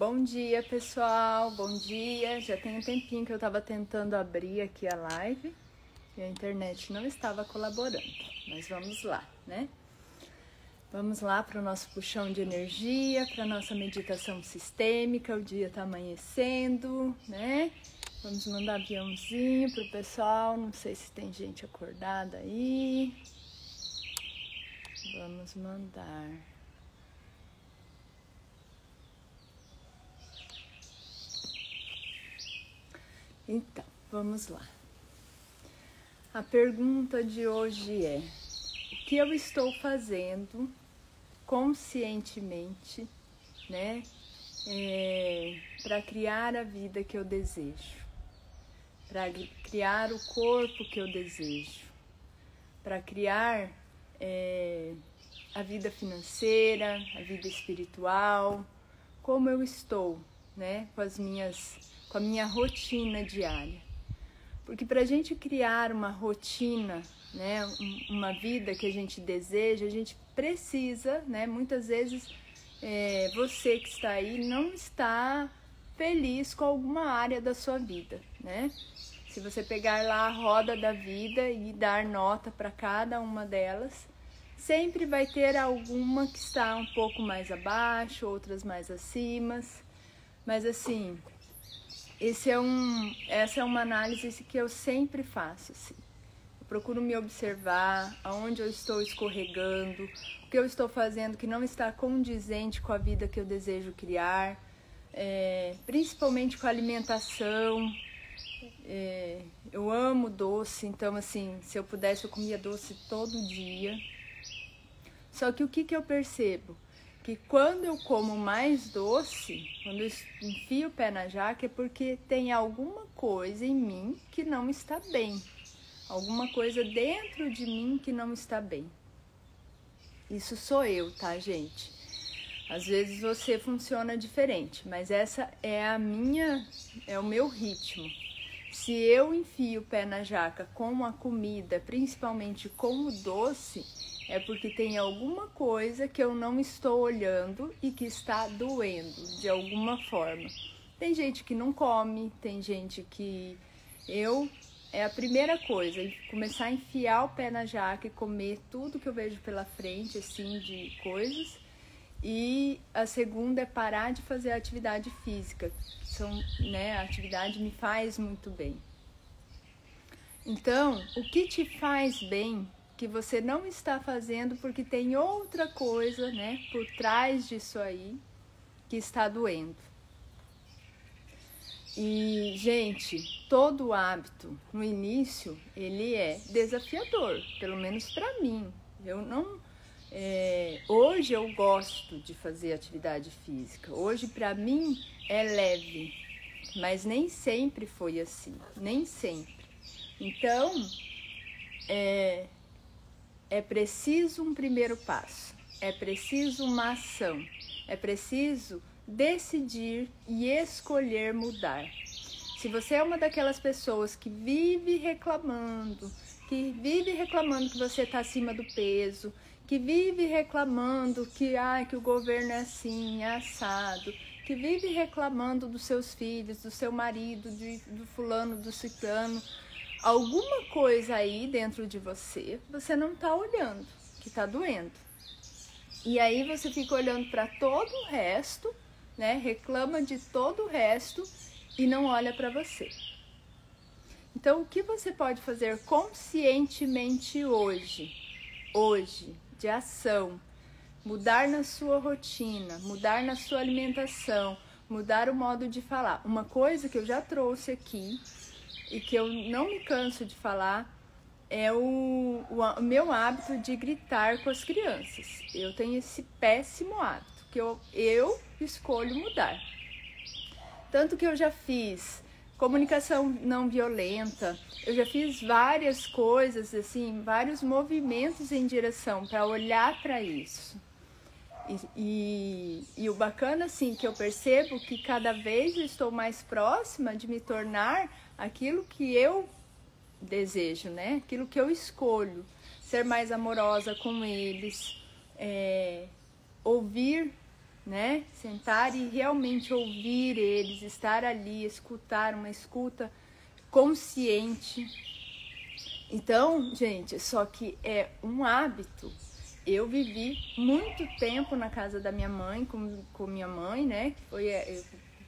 Bom dia, pessoal. Bom dia. Já tem um tempinho que eu tava tentando abrir aqui a live e a internet não estava colaborando. Mas vamos lá, né? Vamos lá para o nosso puxão de energia, para nossa meditação sistêmica. O dia tá amanhecendo, né? Vamos mandar aviãozinho pro pessoal. Não sei se tem gente acordada aí. Vamos mandar. Então, vamos lá. A pergunta de hoje é: o que eu estou fazendo conscientemente, né, é, para criar a vida que eu desejo, para criar o corpo que eu desejo, para criar é, a vida financeira, a vida espiritual, como eu estou, né, com as minhas com a minha rotina diária. Porque para a gente criar uma rotina, né, uma vida que a gente deseja, a gente precisa, né, muitas vezes é, você que está aí não está feliz com alguma área da sua vida, né? Se você pegar lá a roda da vida e dar nota para cada uma delas, sempre vai ter alguma que está um pouco mais abaixo, outras mais acima. Mas assim, esse é um, essa é uma análise que eu sempre faço. Assim. Eu procuro me observar, aonde eu estou escorregando, o que eu estou fazendo que não está condizente com a vida que eu desejo criar, é, principalmente com a alimentação. É, eu amo doce, então assim, se eu pudesse eu comia doce todo dia. Só que o que, que eu percebo? Que quando eu como mais doce, quando eu enfio o pé na jaca, é porque tem alguma coisa em mim que não está bem. Alguma coisa dentro de mim que não está bem. Isso sou eu, tá, gente? Às vezes você funciona diferente, mas essa é a minha, é o meu ritmo. Se eu enfio o pé na jaca com a comida, principalmente com o doce, é porque tem alguma coisa que eu não estou olhando e que está doendo de alguma forma. Tem gente que não come, tem gente que eu é a primeira coisa, começar a enfiar o pé na jaca e comer tudo que eu vejo pela frente, assim, de coisas. E a segunda é parar de fazer atividade física. São, né, a atividade me faz muito bem. Então, o que te faz bem que você não está fazendo porque tem outra coisa, né, por trás disso aí que está doendo. E, gente, todo hábito no início ele é desafiador, pelo menos para mim. Eu não. É, hoje eu gosto de fazer atividade física. Hoje para mim é leve, mas nem sempre foi assim, nem sempre. Então, é, é preciso um primeiro passo, é preciso uma ação, é preciso decidir e escolher mudar. Se você é uma daquelas pessoas que vive reclamando, que vive reclamando que você está acima do peso, que vive reclamando que, ah, que o governo é assim, é assado, que vive reclamando dos seus filhos, do seu marido, de, do fulano, do ciclano, alguma coisa aí dentro de você, você não tá olhando, que tá doendo. E aí você fica olhando para todo o resto, né? Reclama de todo o resto e não olha para você. Então, o que você pode fazer conscientemente hoje? Hoje, de ação, mudar na sua rotina, mudar na sua alimentação, mudar o modo de falar. Uma coisa que eu já trouxe aqui e que eu não me canso de falar é o, o, meu hábito de gritar com as crianças. Eu tenho esse péssimo hábito que eu, eu escolho mudar. Tanto que eu já fiz comunicação não violenta, eu já fiz várias coisas, assim, vários movimentos em direção para olhar para isso. E, e, e, o bacana, assim, que eu percebo que cada vez eu estou mais próxima de me tornar aquilo que eu desejo, né? Aquilo que eu escolho, ser mais amorosa com eles, é, ouvir, né? Sentar e realmente ouvir eles, estar ali, escutar, uma escuta consciente. Então, gente, só que é um hábito. Eu vivi muito tempo na casa da minha mãe, com, com minha mãe, né? Foi é, eu,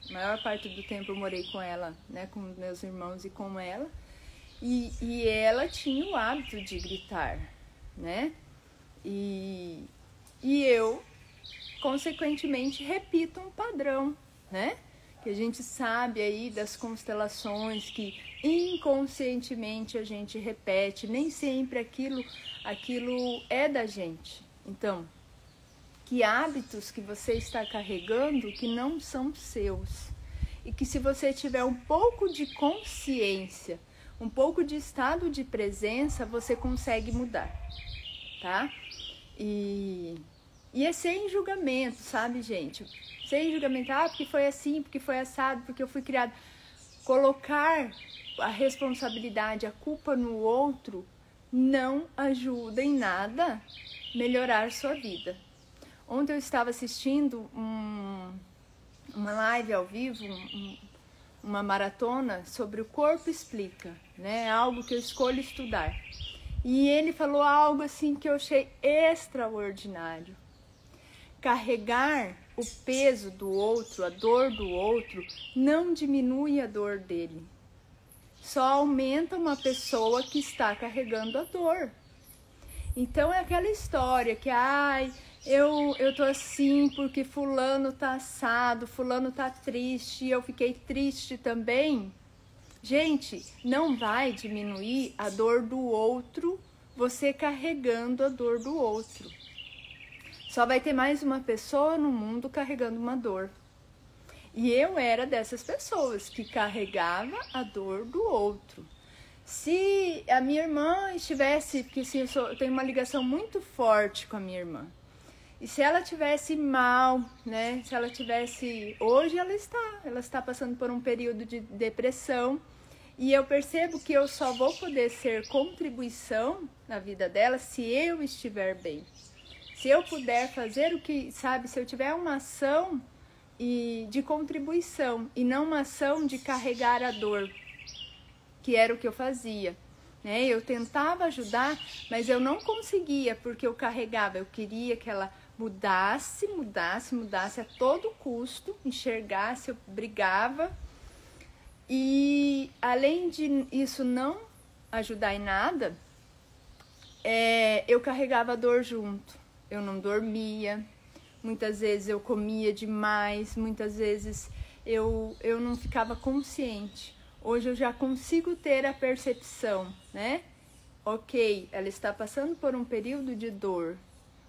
a maior parte do tempo eu morei com ela, né? Com meus irmãos e com ela. E, e ela tinha o hábito de gritar, né? E, e eu, consequentemente, repito um padrão, né? Que a gente sabe aí das constelações que inconscientemente a gente repete, nem sempre aquilo, aquilo é da gente. Então, que hábitos que você está carregando que não são seus. E que se você tiver um pouco de consciência, um pouco de estado de presença, você consegue mudar, tá? E, e é sem julgamento, sabe, gente? Sem julgamento, ah, porque foi assim, porque foi assado, porque eu fui criado. Colocar a responsabilidade, a culpa no outro não ajuda em nada melhorar sua vida. Ontem eu estava assistindo um, uma live ao vivo, um, uma maratona sobre o corpo explica, né? Algo que eu escolho estudar. E ele falou algo assim que eu achei extraordinário. Carregar o peso do outro, a dor do outro, não diminui a dor dele. Só aumenta uma pessoa que está carregando a dor. Então é aquela história que, ai, eu, eu tô assim porque fulano tá assado, fulano tá triste, eu fiquei triste também. Gente, não vai diminuir a dor do outro você carregando a dor do outro. Só vai ter mais uma pessoa no mundo carregando uma dor. E eu era dessas pessoas que carregava a dor do outro. Se a minha irmã estivesse, porque assim, eu, sou, eu tenho uma ligação muito forte com a minha irmã. E se ela tivesse mal, né? Se ela tivesse, hoje ela está, ela está passando por um período de depressão e eu percebo que eu só vou poder ser contribuição na vida dela se eu estiver bem. Se eu puder fazer o que, sabe, se eu tiver uma ação e de contribuição e não uma ação de carregar a dor, que era o que eu fazia. Né? Eu tentava ajudar, mas eu não conseguia porque eu carregava, eu queria que ela mudasse, mudasse, mudasse a todo custo, enxergasse, eu brigava. E além de isso não ajudar em nada, é, eu carregava a dor junto. Eu não dormia, muitas vezes eu comia demais, muitas vezes eu, eu não ficava consciente. Hoje eu já consigo ter a percepção, né? Ok, ela está passando por um período de dor,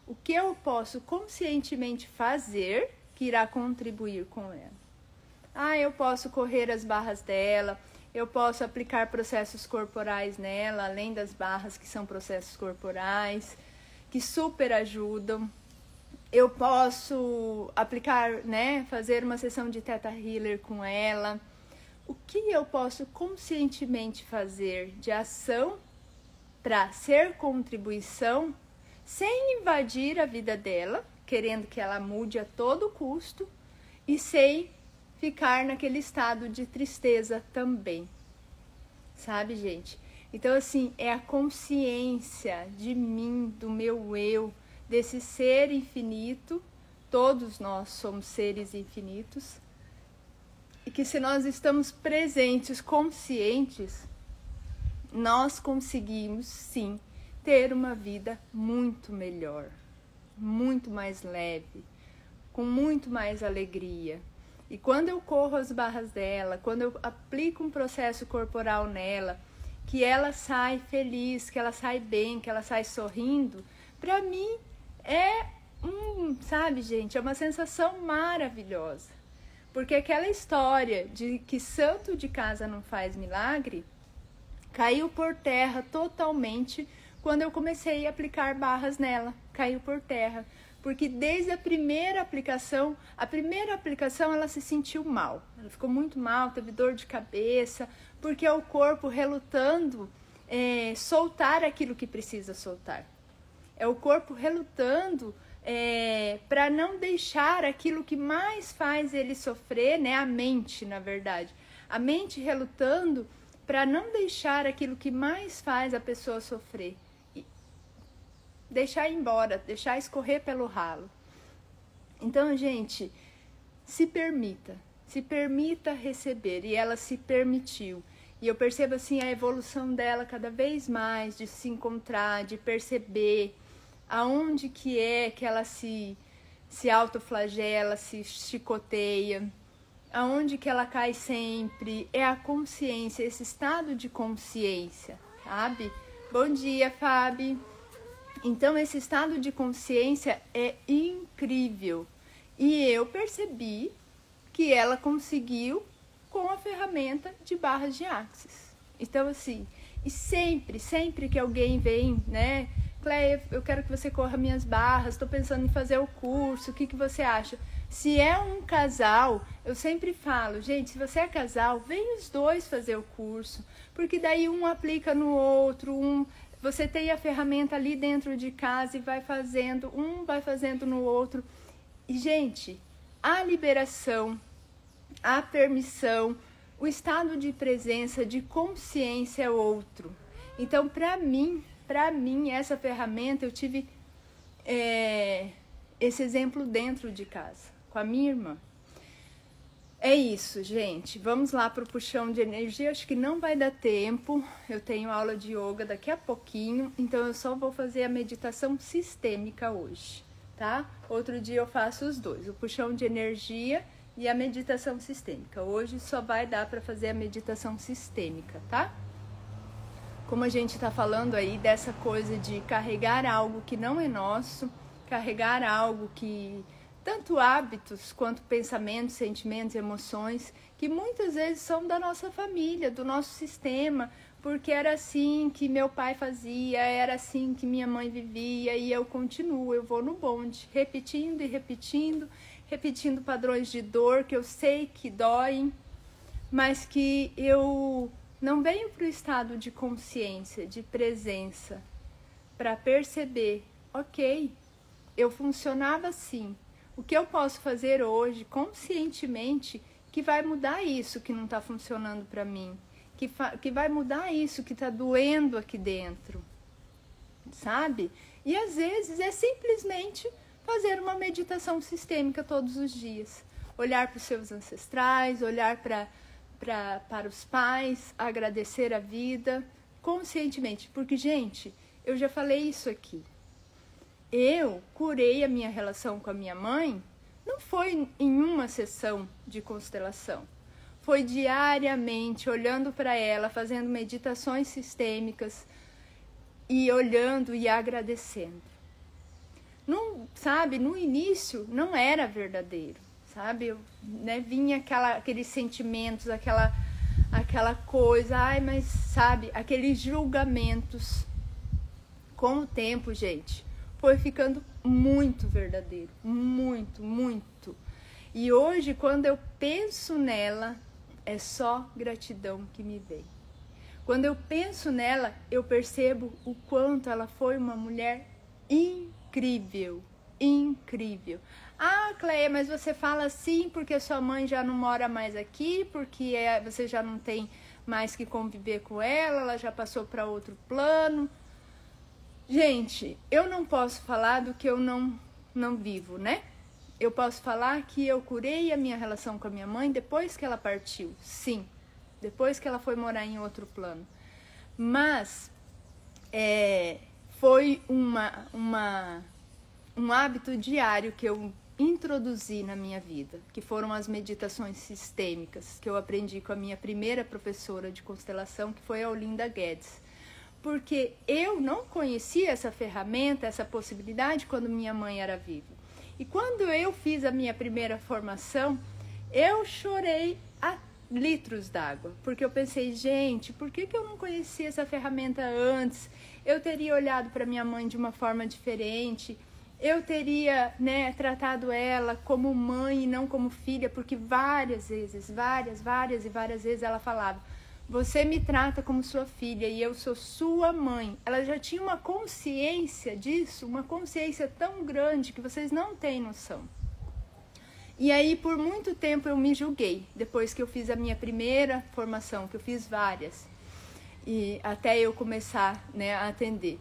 o que eu posso conscientemente fazer que irá contribuir com ela. Ah, eu posso correr as barras dela, eu posso aplicar processos corporais nela, além das barras que são processos corporais, que super ajudam. Eu posso aplicar, né, fazer uma sessão de Theta Healer com ela. O que eu posso conscientemente fazer de ação para ser contribuição sem invadir a vida dela, querendo que ela mude a todo custo, e sem ficar naquele estado de tristeza também. Sabe, gente? Então, assim, é a consciência de mim, do meu eu, desse ser infinito. Todos nós somos seres infinitos. E que se nós estamos presentes, conscientes, nós conseguimos sim ter uma vida muito melhor, muito mais leve, com muito mais alegria. E quando eu corro as barras dela, quando eu aplico um processo corporal nela, que ela sai feliz, que ela sai bem, que ela sai sorrindo, para mim é um, sabe, gente, é uma sensação maravilhosa. Porque aquela história de que santo de casa não faz milagre caiu por terra totalmente quando eu comecei a aplicar barras nela, caiu por terra. Porque desde a primeira aplicação, a primeira aplicação ela se sentiu mal. Ela ficou muito mal, teve dor de cabeça, porque é o corpo relutando é, soltar aquilo que precisa soltar. É o corpo relutando é, para não deixar aquilo que mais faz ele sofrer, né? A mente, na verdade. A mente relutando para não deixar aquilo que mais faz a pessoa sofrer. Deixar embora, deixar escorrer pelo ralo. Então, gente, se permita, se permita receber. E ela se permitiu. E eu percebo assim a evolução dela cada vez mais, de se encontrar, de perceber aonde que é que ela se, se autoflagela, se chicoteia, aonde que ela cai sempre, é a consciência, esse estado de consciência, sabe? Bom dia, Fábio. Então, esse estado de consciência é incrível. E eu percebi que ela conseguiu com a ferramenta de barras de axis. Então, assim, e sempre, sempre que alguém vem, né, Cleia, eu quero que você corra minhas barras, estou pensando em fazer o curso, o que, que você acha? Se é um casal, eu sempre falo, gente, se você é casal, vem os dois fazer o curso, porque daí um aplica no outro, um você tem a ferramenta ali dentro de casa e vai fazendo, um vai fazendo no outro. E gente, a liberação, a permissão, o estado de presença, de consciência é outro. Então, para mim, para mim, essa ferramenta, eu tive é, esse exemplo dentro de casa, com a minha irmã. É isso, gente. Vamos lá para o puxão de energia. Acho que não vai dar tempo. Eu tenho aula de yoga daqui a pouquinho, então eu só vou fazer a meditação sistêmica hoje, tá? Outro dia eu faço os dois, o puxão de energia e a meditação sistêmica. Hoje só vai dar para fazer a meditação sistêmica, tá? como a gente está falando aí dessa coisa de carregar algo que não é nosso, carregar algo que tanto hábitos quanto pensamentos, sentimentos, emoções, que muitas vezes são da nossa família, do nosso sistema, porque era assim que meu pai fazia, era assim que minha mãe vivia e eu continuo, eu vou no bonde, repetindo e repetindo, repetindo padrões de dor que eu sei que doem, mas que eu não venho para o estado de consciência, de presença, para perceber, ok, eu funcionava assim. O que eu posso fazer hoje, conscientemente, que vai mudar isso que não está funcionando para mim? Que, que vai mudar isso que está doendo aqui dentro? Sabe? E às vezes é simplesmente fazer uma meditação sistêmica todos os dias. Olhar para os seus ancestrais, olhar para para os pais, agradecer a vida conscientemente. Porque, gente, eu já falei isso aqui. Eu curei a minha relação com a minha mãe, não foi em uma sessão de constelação. Foi diariamente olhando para ela, fazendo meditações sistêmicas e olhando e agradecendo. Não, sabe, no início não era verdadeiro sabe? Eu, né, vinha aquela, aqueles sentimentos, aquela, aquela coisa, ai, mas sabe, aqueles julgamentos. Com o tempo, gente, foi ficando muito verdadeiro, muito, muito. E hoje, quando eu penso nela, é só gratidão que me vem. Quando eu penso nela, eu percebo o quanto ela foi uma mulher incrível, incrível. Ah, Cleia, mas você fala assim porque sua mãe já não mora mais aqui, porque é, você já não tem mais que conviver com ela, ela já passou para outro plano. Gente, eu não posso falar do que eu não, não vivo, né? Eu posso falar que eu curei a minha relação com a minha mãe depois que ela partiu, sim, depois que ela foi morar em outro plano. Mas é, foi uma, uma, um hábito diário que eu introduzi na minha vida, que foram as meditações sistêmicas que eu aprendi com a minha primeira professora de constelação, que foi a Olinda Guedes. Porque eu não conhecia essa ferramenta, essa possibilidade quando minha mãe era viva. E quando eu fiz a minha primeira formação, eu chorei a litros d'água, porque eu pensei, gente, por que, que eu não conhecia essa ferramenta antes? Eu teria olhado para minha mãe de uma forma diferente eu teria né, tratado ela como mãe e não como filha, porque várias vezes, várias, várias e várias vezes ela falava: Você me trata como sua filha e eu sou sua mãe. Ela já tinha uma consciência disso, uma consciência tão grande que vocês não têm noção. E aí, por muito tempo, eu me julguei. Depois que eu fiz a minha primeira formação, que eu fiz várias, e até eu começar né, a atender.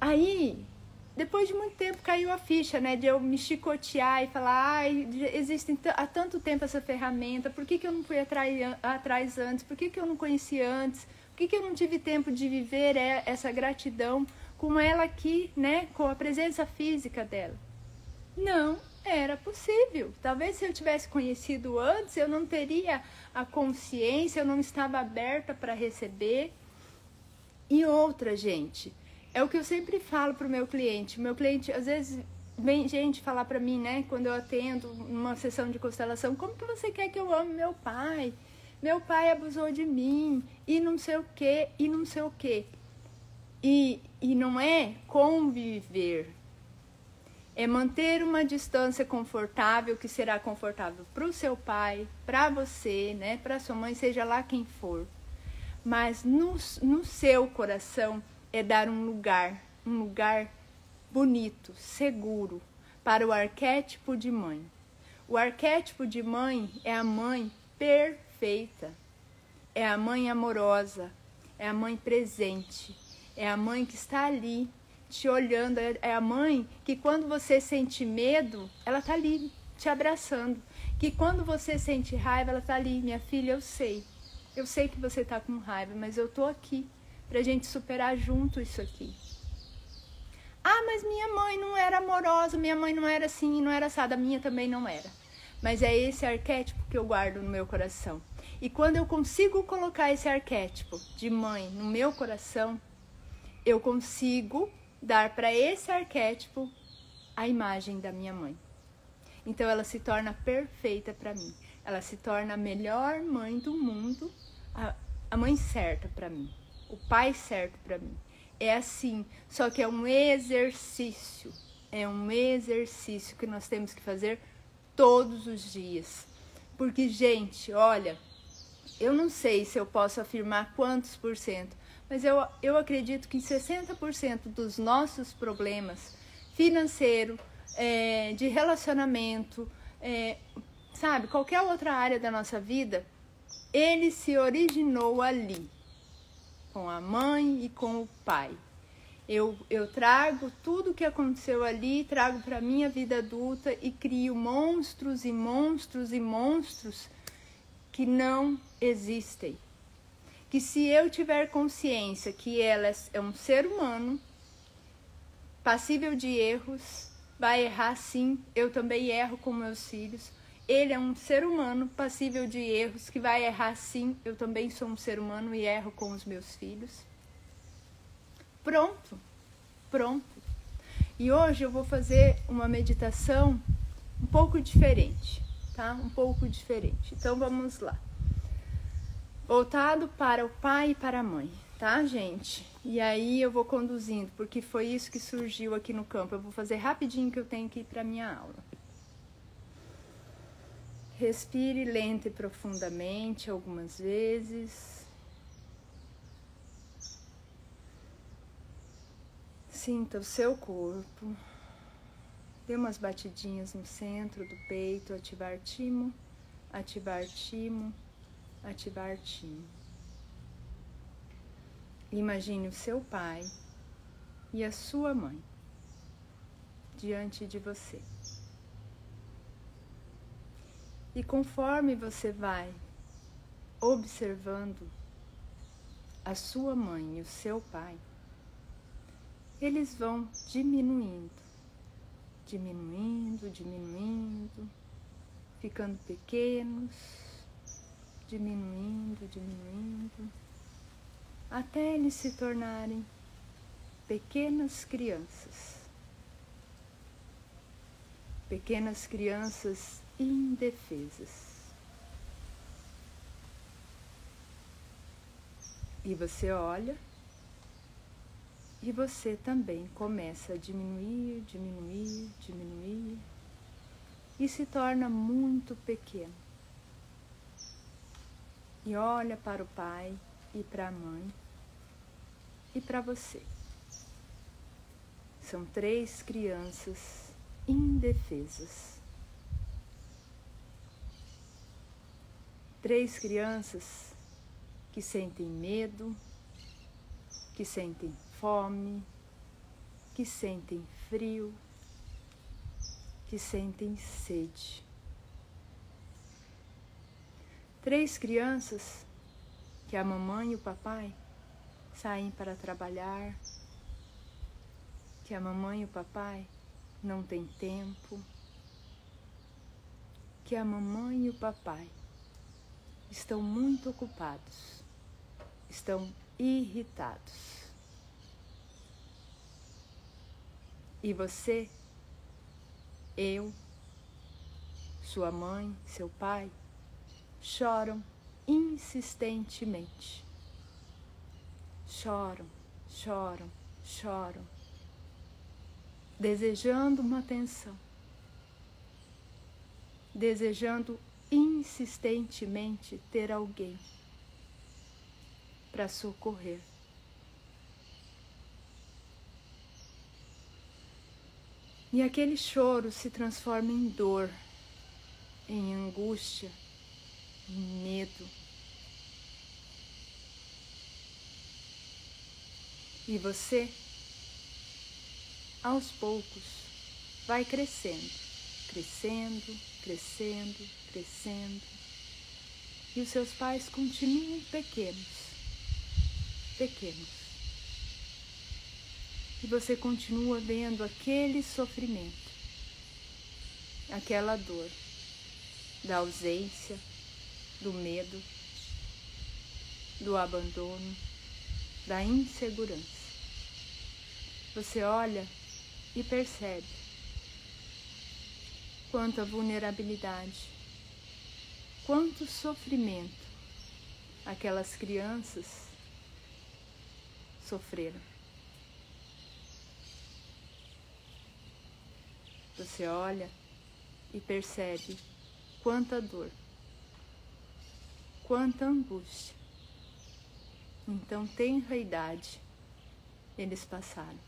Aí, depois de muito tempo, caiu a ficha, né? De eu me chicotear e falar, ai, existe há tanto tempo essa ferramenta, por que, que eu não fui atrás, atrás antes? Por que, que eu não conheci antes? Por que, que eu não tive tempo de viver essa gratidão com ela aqui, né? Com a presença física dela? Não, era possível. Talvez se eu tivesse conhecido antes, eu não teria a consciência, eu não estava aberta para receber. E outra, gente, é o que eu sempre falo para o meu cliente. Meu cliente, às vezes, vem gente falar para mim, né, quando eu atendo numa sessão de constelação, como que você quer que eu ame meu pai? Meu pai abusou de mim, e não sei o que, e não sei o que. E, e não é conviver, é manter uma distância confortável que será confortável para o seu pai, para você, né, para sua mãe, seja lá quem for. Mas no, no seu coração é dar um lugar, um lugar bonito, seguro para o arquétipo de mãe. O arquétipo de mãe é a mãe perfeita, é a mãe amorosa, é a mãe presente, é a mãe que está ali te olhando, é, a mãe que quando você sente medo, ela está ali te abraçando. Que quando você sente raiva, ela está ali, minha filha, eu sei. Eu sei que você está com raiva, mas eu tô aqui para a gente superar junto isso aqui. Ah, mas minha mãe não era amorosa, minha mãe não era assim, não era assada, minha também não era. Mas é esse arquétipo que eu guardo no meu coração. E quando eu consigo colocar esse arquétipo de mãe no meu coração, eu consigo dar para esse arquétipo a imagem da minha mãe. Então ela se torna perfeita para mim. Ela se torna a melhor mãe do mundo, a, a mãe certa para mim, o pai certo para mim. É assim, só que é um exercício. É um exercício que nós temos que fazer todos os dias. Porque, gente, olha, eu não sei se eu posso afirmar quantos por cento, mas eu, eu acredito que 60% dos nossos problemas financeiro, é, de relacionamento, é, sabe, qualquer outra área da nossa vida, ele se originou ali, com a mãe e com o pai. Eu, eu trago tudo o que aconteceu ali, trago para minha vida adulta e crio monstros e monstros e monstros que não existem que se eu tiver consciência que ela é um ser humano, passível de erros, vai errar sim, eu também erro com meus filhos. Ele é um ser humano passível de erros, que vai errar sim, eu também sou um ser humano e erro com os meus filhos. Pronto, pronto. E hoje eu vou fazer uma meditação um pouco diferente, tá? Um pouco diferente. Então vamos lá voltado para o pai e para a mãe, tá, gente? E aí eu vou conduzindo, porque foi isso que surgiu aqui no campo. Eu vou fazer rapidinho que eu tenho que ir para minha aula. Respire lento e profundamente algumas vezes. Sinta o seu corpo. Dê umas batidinhas no centro do peito, ativar timo, ativar timo ativar Tim. Imagine o seu pai e a sua mãe diante de você. E conforme você vai observando a sua mãe e o seu pai, eles vão diminuindo, diminuindo, diminuindo, ficando pequenos diminuindo, diminuindo, até eles se tornarem pequenas crianças. Pequenas crianças indefesas. E você olha e você também começa a diminuir, diminuir, diminuir e se torna muito pequeno e olha para o pai e para a mãe e para você. São três crianças indefesas. Três crianças que sentem medo, que sentem fome, que sentem frio, que sentem sede. Três crianças que a mamãe e o papai saem para trabalhar, que a mamãe e o papai não têm tempo, que a mamãe e o papai estão muito ocupados, estão irritados. E você, eu, sua mãe, seu pai, choram insistentemente. Choram, choram, choram, desejando uma atenção, desejando insistentemente ter alguém para socorrer. E aquele choro se transforma em dor, em angústia, medo. E você, aos poucos, vai crescendo, crescendo, crescendo, crescendo. E os seus pais continuam pequenos, pequenos. E você continua vendo aquele sofrimento, aquela dor da ausência, do medo, do abandono, da insegurança. Você olha e percebe quanta vulnerabilidade, quanto sofrimento aquelas crianças sofreram. Você olha e percebe quanta dor quanta angústia. Então, tenra idade, eles passaram.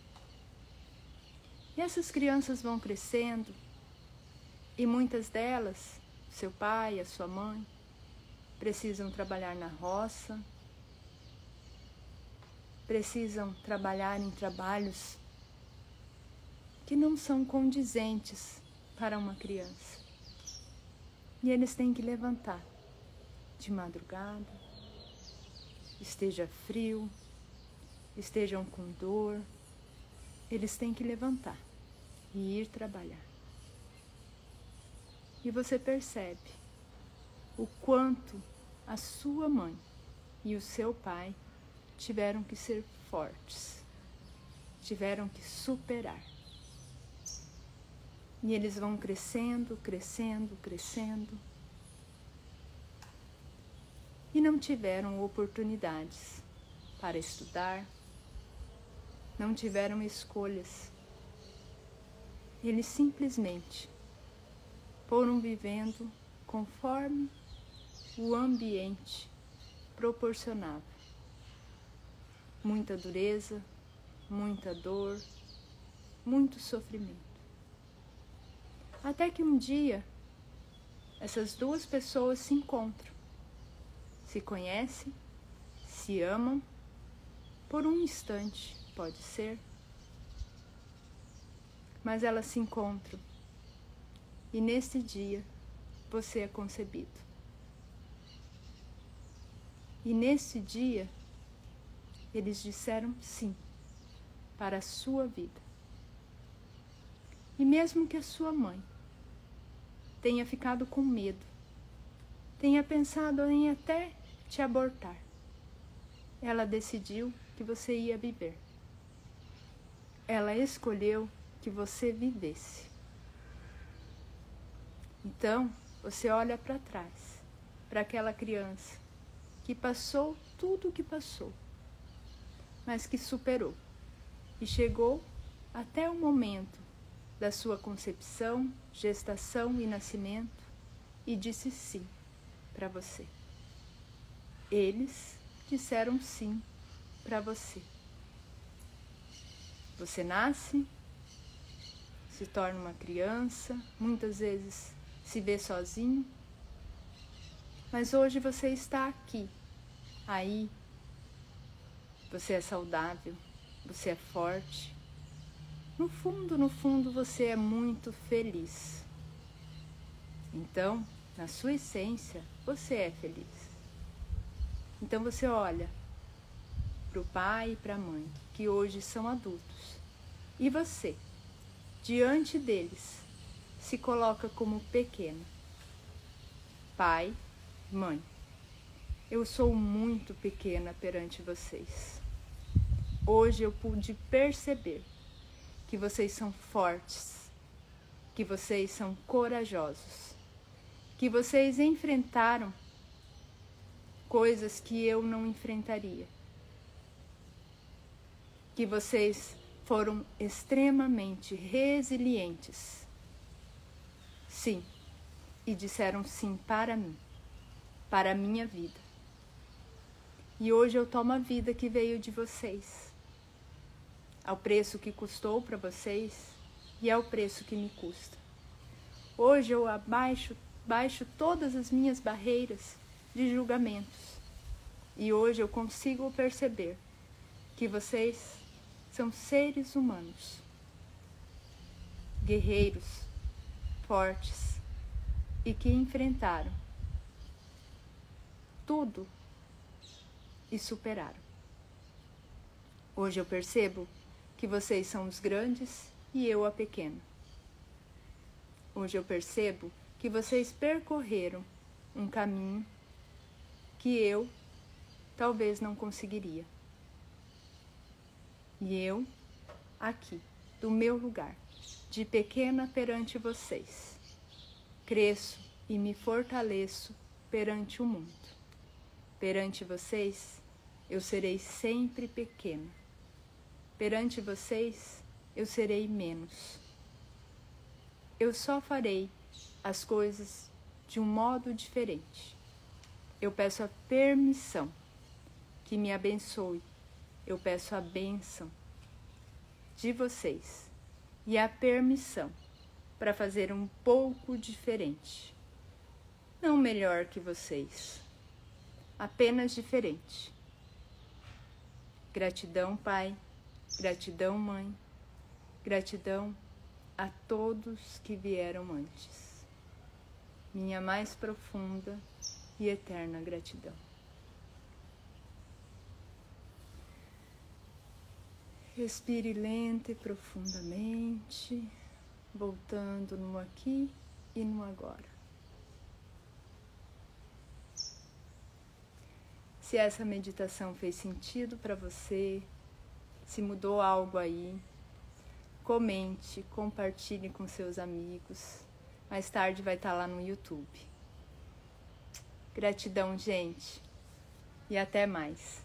E essas crianças vão crescendo, e muitas delas, seu pai, a sua mãe, precisam trabalhar na roça, precisam trabalhar em trabalhos que não são condizentes para uma criança. E eles têm que levantar de madrugada, esteja frio, estejam com dor, eles têm que levantar e ir trabalhar. E você percebe o quanto a sua mãe e o seu pai tiveram que ser fortes, tiveram que superar. E eles vão crescendo, crescendo, crescendo e não tiveram oportunidades para estudar, não tiveram escolhas. Eles simplesmente foram vivendo conforme o ambiente proporcionava. Muita dureza, muita dor, muito sofrimento. Até que um dia essas duas pessoas se encontram se conhecem, se amam, por um instante, pode ser, mas elas se encontram e nesse dia você é concebido. E nesse dia eles disseram sim para a sua vida. E mesmo que a sua mãe tenha ficado com medo, tenha pensado em até te abortar. Ela decidiu que você ia viver. Ela escolheu que você vivesse. Então, você olha para trás, para aquela criança que passou tudo o que passou, mas que superou e chegou até o momento da sua concepção, gestação e nascimento e disse sim para você. eles disseram sim para você. Você nasce, se torna uma criança, muitas vezes se vê sozinho, mas hoje você está aqui, aí. Você é saudável, você é forte. No fundo, no fundo, você é muito feliz. Então, na sua essência, você é feliz. Então você olha para o pai e para a mãe, que hoje são adultos, e você, diante deles, se coloca como pequeno. Pai, mãe, eu sou muito pequena perante vocês. Hoje eu pude perceber que vocês são fortes, que vocês são corajosos, que vocês enfrentaram coisas que eu não enfrentaria que vocês foram extremamente resilientes. Sim, e disseram sim para mim, para a minha vida. E hoje eu tomo a vida que veio de vocês, ao preço que custou para vocês e ao preço que me custa. Hoje eu abaixo baixo todas as minhas barreiras de julgamentos. E hoje eu consigo perceber que vocês são seres humanos, guerreiros, fortes e que enfrentaram tudo e superaram. Hoje eu percebo que vocês são os grandes e eu a pequena. Hoje eu percebo que vocês percorreram um caminho que eu talvez não conseguiria. E eu, aqui, do meu lugar, de pequena perante vocês, cresço e me fortaleço perante o mundo. Perante vocês, eu serei sempre pequena. Perante vocês, eu serei menos. Eu só farei as coisas de um modo diferente. Eu peço a permissão que me abençoe eu peço a bênção de vocês e a permissão para fazer um pouco diferente. Não melhor que vocês, apenas diferente. Gratidão, Pai, gratidão, Mãe, gratidão a todos que vieram antes. Minha mais profunda e eterna gratidão. Respire lenta e profundamente, voltando no aqui e no agora. Se essa meditação fez sentido para você, se mudou algo aí, comente, compartilhe com seus amigos. Mais tarde vai estar lá no YouTube. Gratidão, gente, e até mais.